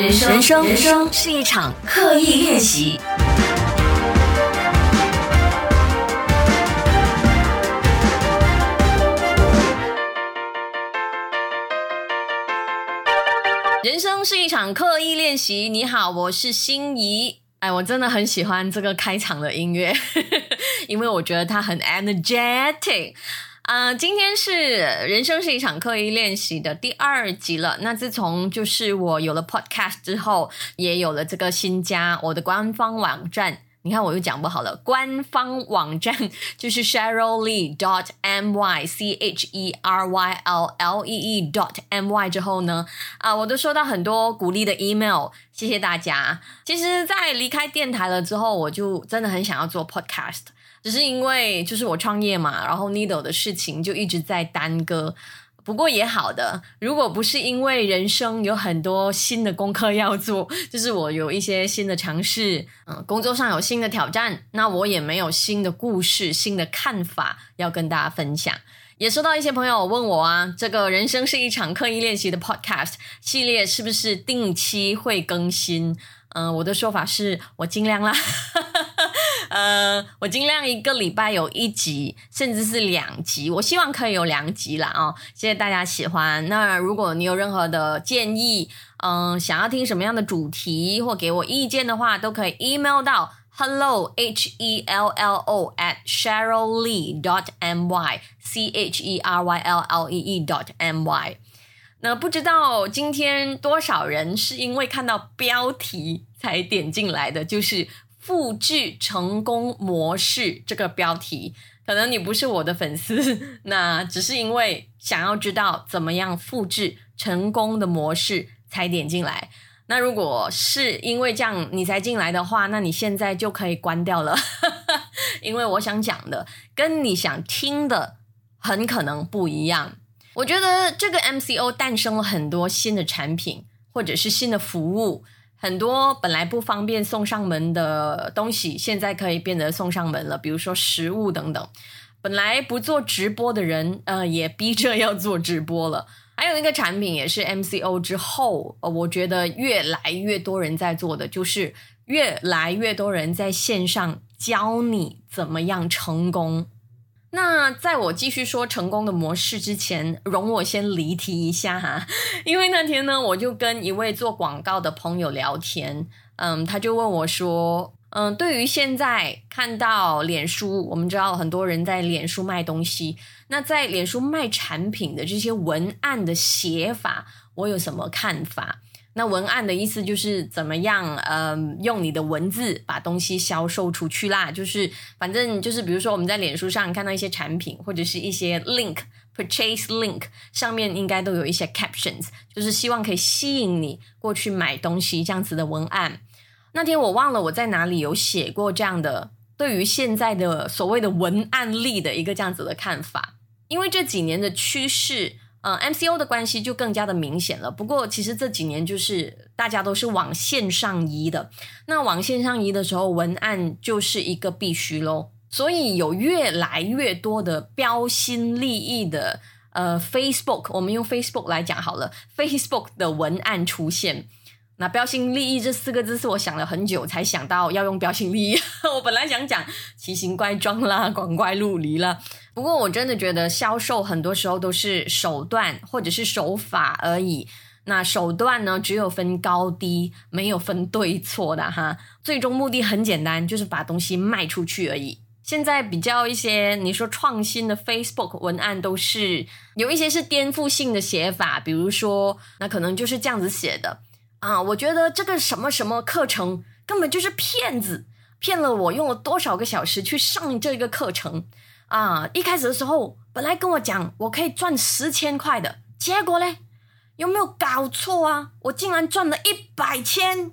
人生人生人生是一场刻意练习。人生是一场刻意练习。你好，我是心仪。哎，我真的很喜欢这个开场的音乐，因为我觉得它很 energetic。啊，今天是人生是一场刻意练习的第二集了。那自从就是我有了 podcast 之后，也有了这个新家，我的官方网站。你看我又讲不好了，官方网站就是 Cheryl Lee dot m y c h e r y l l e e dot m y 之后呢，啊，我都收到很多鼓励的 email，谢谢大家。其实，在离开电台了之后，我就真的很想要做 podcast。只是因为就是我创业嘛，然后 Needle 的事情就一直在耽搁。不过也好的，如果不是因为人生有很多新的功课要做，就是我有一些新的尝试，嗯，工作上有新的挑战，那我也没有新的故事、新的看法要跟大家分享。也收到一些朋友问我啊，这个人生是一场刻意练习的 Podcast 系列是不是定期会更新？嗯，我的说法是我尽量啦。呃，我尽量一个礼拜有一集，甚至是两集，我希望可以有两集啦哦。谢谢大家喜欢。那如果你有任何的建议，嗯，想要听什么样的主题或给我意见的话，都可以 email 到 hello h e l l o at cheryl lee dot m y c h e r y l l e e dot m y。那不知道今天多少人是因为看到标题才点进来的，就是。复制成功模式这个标题，可能你不是我的粉丝，那只是因为想要知道怎么样复制成功的模式才点进来。那如果是因为这样你才进来的话，那你现在就可以关掉了，因为我想讲的跟你想听的很可能不一样。我觉得这个 MCO 诞生了很多新的产品或者是新的服务。很多本来不方便送上门的东西，现在可以变得送上门了。比如说食物等等，本来不做直播的人，呃，也逼着要做直播了。还有一个产品也是 MCO 之后，呃，我觉得越来越多人在做的，就是越来越多人在线上教你怎么样成功。那在我继续说成功的模式之前，容我先离题一下哈，因为那天呢，我就跟一位做广告的朋友聊天，嗯，他就问我说，嗯，对于现在看到脸书，我们知道很多人在脸书卖东西，那在脸书卖产品的这些文案的写法，我有什么看法？那文案的意思就是怎么样，嗯，用你的文字把东西销售出去啦。就是反正就是，比如说我们在脸书上看到一些产品或者是一些 link purchase link 上面应该都有一些 captions，就是希望可以吸引你过去买东西这样子的文案。那天我忘了我在哪里有写过这样的对于现在的所谓的文案力的一个这样子的看法，因为这几年的趋势。嗯，MCO 的关系就更加的明显了。不过，其实这几年就是大家都是往线上移的。那往线上移的时候，文案就是一个必须喽。所以有越来越多的标新立异的呃，Facebook，我们用 Facebook 来讲好了，Facebook 的文案出现。那标新立异这四个字是我想了很久才想到要用标新立异。我本来想讲奇形怪状啦、光怪陆离啦。不过我真的觉得销售很多时候都是手段或者是手法而已。那手段呢，只有分高低，没有分对错的哈。最终目的很简单，就是把东西卖出去而已。现在比较一些你说创新的 Facebook 文案，都是有一些是颠覆性的写法，比如说那可能就是这样子写的。啊，我觉得这个什么什么课程根本就是骗子，骗了我用了多少个小时去上这个课程啊！一开始的时候本来跟我讲我可以赚十千块的，结果嘞有没有搞错啊？我竟然赚了一百千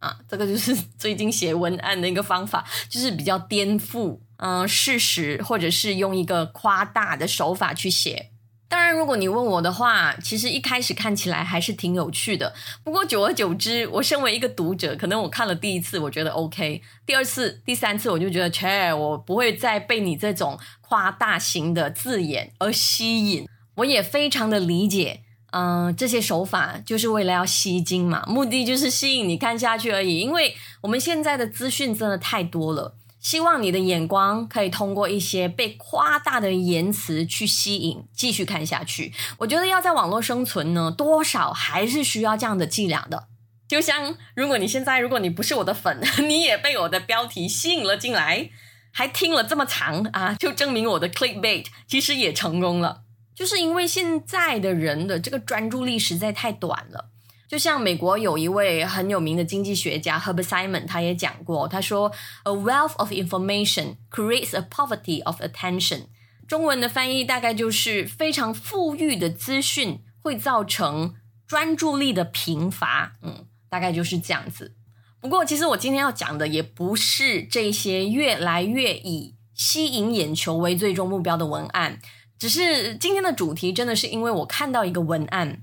啊！这个就是 最近写文案的一个方法，就是比较颠覆嗯事实，或者是用一个夸大的手法去写。当然，如果你问我的话，其实一开始看起来还是挺有趣的。不过久而久之，我身为一个读者，可能我看了第一次，我觉得 OK；第二次、第三次，我就觉得切，我不会再被你这种夸大型的字眼而吸引。我也非常的理解，嗯，这些手法就是为了要吸睛嘛，目的就是吸引你看下去而已。因为我们现在的资讯真的太多了，希望你的眼光可以通过一些被夸大的言辞去吸引，继续看下去。我觉得要在网络生存呢，多少还是需要这样的伎俩的。就像如果你现在如果你不是我的粉，你也被我的标题吸引了进来，还听了这么长啊，就证明我的 clickbait 其实也成功了。就是因为现在的人的这个专注力实在太短了。就像美国有一位很有名的经济学家 Herbert Simon，他也讲过，他说：“A wealth of information creates a poverty of attention。”中文的翻译大概就是非常富裕的资讯会造成专注力的贫乏。嗯，大概就是这样子。不过，其实我今天要讲的也不是这些越来越以吸引眼球为最终目标的文案。只是今天的主题真的是因为我看到一个文案，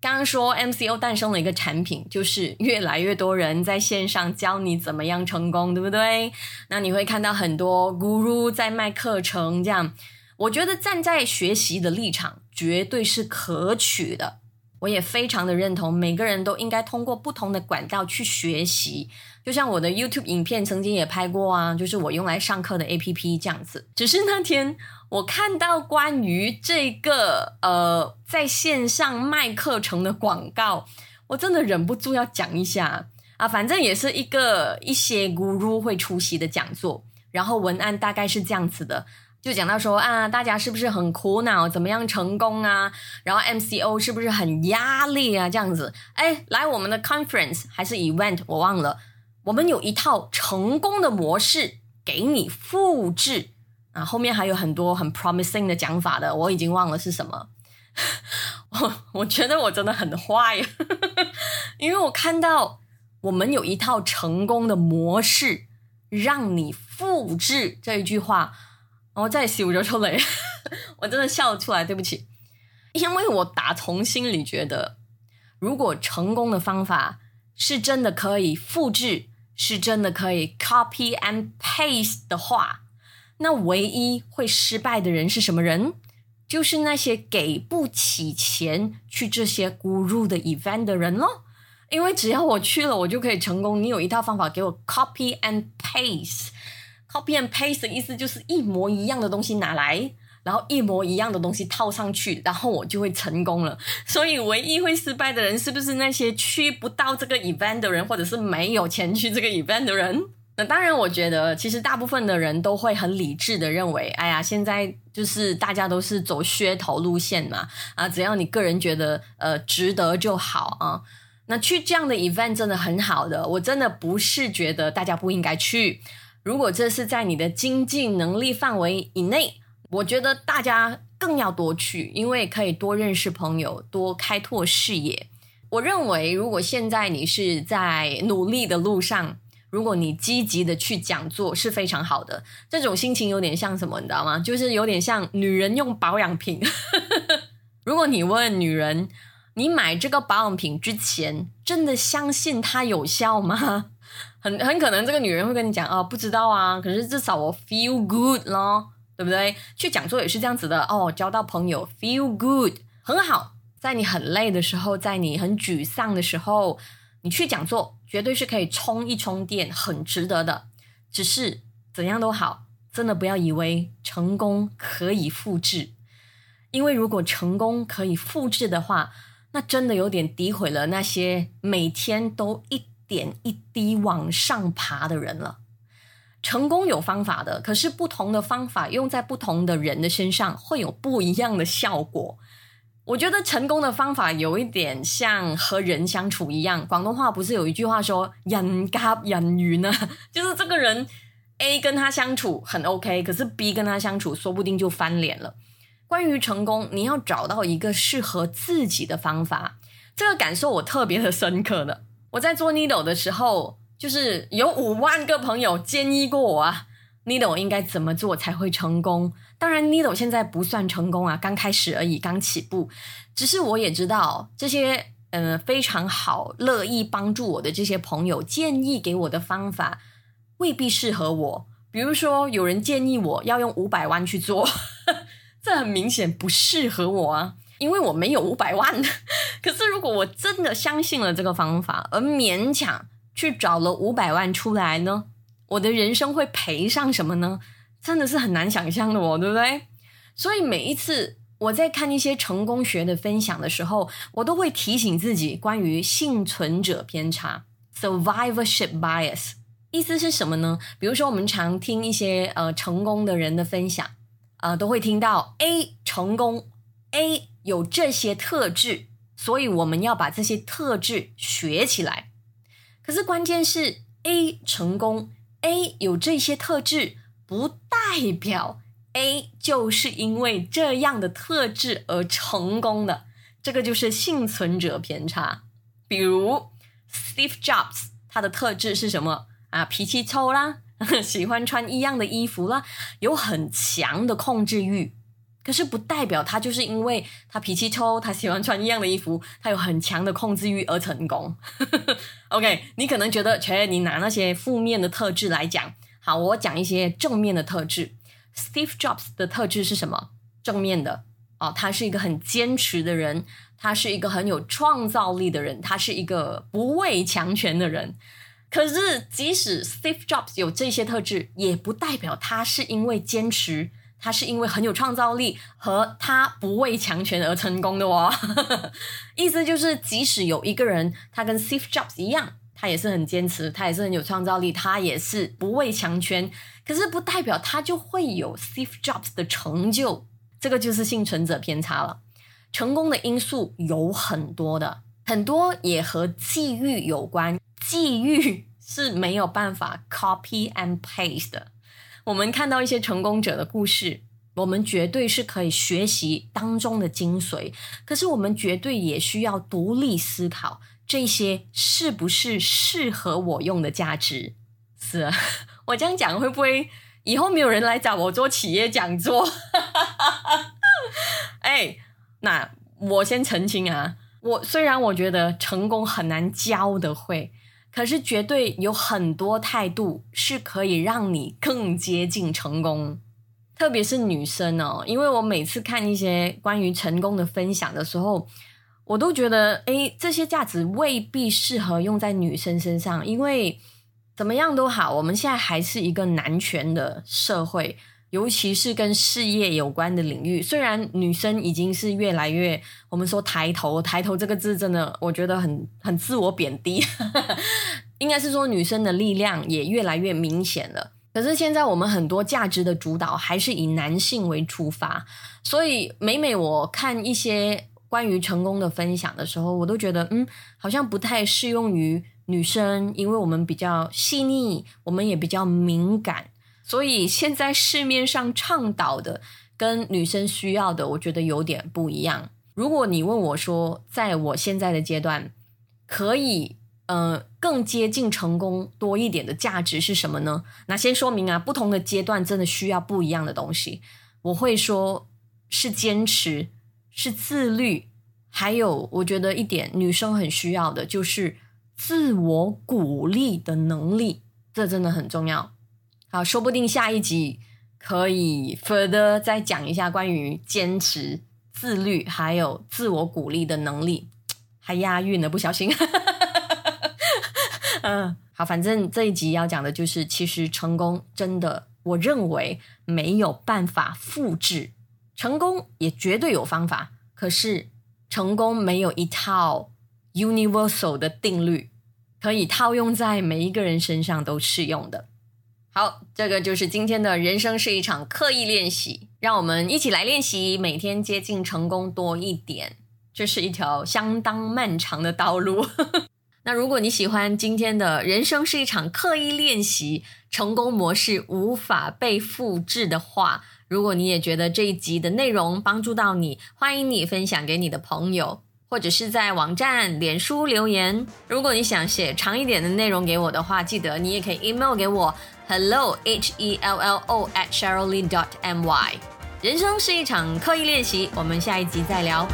刚刚说 MCO 诞生了一个产品，就是越来越多人在线上教你怎么样成功，对不对？那你会看到很多 Guru 在卖课程，这样我觉得站在学习的立场绝对是可取的。我也非常的认同，每个人都应该通过不同的管道去学习。就像我的 YouTube 影片曾经也拍过啊，就是我用来上课的 APP 这样子。只是那天我看到关于这个呃在线上卖课程的广告，我真的忍不住要讲一下啊。反正也是一个一些 Guru 会出席的讲座，然后文案大概是这样子的。就讲到说啊，大家是不是很苦恼，怎么样成功啊？然后 MCO 是不是很压力啊？这样子，哎，来我们的 conference 还是 event，我忘了。我们有一套成功的模式给你复制啊，后面还有很多很 promising 的讲法的，我已经忘了是什么。我我觉得我真的很坏，因为我看到我们有一套成功的模式让你复制这一句话。我再笑咗出嚟，我真的笑出来，对不起，因为我打从心里觉得，如果成功的方法是真的可以复制，是真的可以 copy and paste 的话，那唯一会失败的人是什么人？就是那些给不起钱去这些 guru 的 event 的人咯。因为只要我去了，我就可以成功。你有一套方法给我 copy and paste。Copy and paste 的意思就是一模一样的东西拿来，然后一模一样的东西套上去，然后我就会成功了。所以唯一会失败的人，是不是那些去不到这个 event 的人，或者是没有钱去这个 event 的人？那当然，我觉得其实大部分的人都会很理智的认为，哎呀，现在就是大家都是走噱头路线嘛，啊，只要你个人觉得呃值得就好啊。那去这样的 event 真的很好的，我真的不是觉得大家不应该去。如果这是在你的经济能力范围以内，我觉得大家更要多去，因为可以多认识朋友，多开拓视野。我认为，如果现在你是在努力的路上，如果你积极的去讲座是非常好的。这种心情有点像什么，你知道吗？就是有点像女人用保养品。如果你问女人，你买这个保养品之前，真的相信它有效吗？很很可能这个女人会跟你讲哦，不知道啊，可是至少我 feel good 咯，对不对？去讲座也是这样子的哦，交到朋友 feel good 很好，在你很累的时候，在你很沮丧的时候，你去讲座绝对是可以充一充电，很值得的。只是怎样都好，真的不要以为成功可以复制，因为如果成功可以复制的话，那真的有点诋毁了那些每天都一。点一滴往上爬的人了，成功有方法的，可是不同的方法用在不同的人的身上会有不一样的效果。我觉得成功的方法有一点像和人相处一样，广东话不是有一句话说“人夹人缘”呢？就是这个人 A 跟他相处很 OK，可是 B 跟他相处说不定就翻脸了。关于成功，你要找到一个适合自己的方法，这个感受我特别的深刻的。我在做 Needle 的时候，就是有五万个朋友建议过我啊，Needle 应该怎么做才会成功？当然，Needle 现在不算成功啊，刚开始而已，刚起步。只是我也知道这些，嗯，非常好、乐意帮助我的这些朋友建议给我的方法未必适合我。比如说，有人建议我要用五百万去做，这很明显不适合我啊。因为我没有五百万。可是如果我真的相信了这个方法，而勉强去找了五百万出来呢，我的人生会赔上什么呢？真的是很难想象的哦，对不对？所以每一次我在看一些成功学的分享的时候，我都会提醒自己关于幸存者偏差 （survivorship bias）。意思是什么呢？比如说，我们常听一些呃成功的人的分享，呃，都会听到 A 成功，A 有这些特质，所以我们要把这些特质学起来。可是关键是 A 成功，A 有这些特质，不代表 A 就是因为这样的特质而成功的。这个就是幸存者偏差。比如 Steve Jobs，他的特质是什么？啊，脾气臭啦，喜欢穿一样的衣服啦，有很强的控制欲。可是不代表他就是因为他脾气臭，他喜欢穿一样的衣服，他有很强的控制欲而成功。OK，你可能觉得，切，你拿那些负面的特质来讲，好，我讲一些正面的特质。Steve Jobs 的特质是什么？正面的哦，他是一个很坚持的人，他是一个很有创造力的人，他是一个不畏强权的人。可是，即使 Steve Jobs 有这些特质，也不代表他是因为坚持，他是因为很有创造力和他不畏强权而成功的哦。意思就是，即使有一个人他跟 Steve Jobs 一样，他也是很坚持，他也是很有创造力，他也是不畏强权，可是不代表他就会有 Steve Jobs 的成就。这个就是幸存者偏差了。成功的因素有很多的，很多也和际遇有关。际遇 是没有办法 copy and paste 的。我们看到一些成功者的故事，我们绝对是可以学习当中的精髓。可是我们绝对也需要独立思考，这些是不是适合我用的价值？是啊，我这样讲会不会以后没有人来找我做企业讲座？哎，那我先澄清啊，我虽然我觉得成功很难教的会。可是，绝对有很多态度是可以让你更接近成功，特别是女生哦。因为我每次看一些关于成功的分享的时候，我都觉得，诶，这些价值未必适合用在女生身上。因为怎么样都好，我们现在还是一个男权的社会。尤其是跟事业有关的领域，虽然女生已经是越来越，我们说抬头，抬头这个字真的，我觉得很很自我贬低，应该是说女生的力量也越来越明显了。可是现在我们很多价值的主导还是以男性为出发，所以每每我看一些关于成功的分享的时候，我都觉得，嗯，好像不太适用于女生，因为我们比较细腻，我们也比较敏感。所以现在市面上倡导的跟女生需要的，我觉得有点不一样。如果你问我说，在我现在的阶段，可以呃更接近成功多一点的价值是什么呢？那先说明啊，不同的阶段真的需要不一样的东西。我会说是坚持，是自律，还有我觉得一点女生很需要的就是自我鼓励的能力，这真的很重要。好，说不定下一集可以 further 再讲一下关于坚持、自律还有自我鼓励的能力，还押韵了，不小心。嗯，好，反正这一集要讲的就是，其实成功真的，我认为没有办法复制，成功也绝对有方法，可是成功没有一套 universal 的定律，可以套用在每一个人身上都适用的。好，这个就是今天的人生是一场刻意练习，让我们一起来练习，每天接近成功多一点。这是一条相当漫长的道路。那如果你喜欢今天的人生是一场刻意练习，成功模式无法被复制的话，如果你也觉得这一集的内容帮助到你，欢迎你分享给你的朋友。或者是在网站、脸书留言。如果你想写长一点的内容给我的话，记得你也可以 email 给我，hello h e l l o at s h e r y l dot m y。人生是一场刻意练习，我们下一集再聊。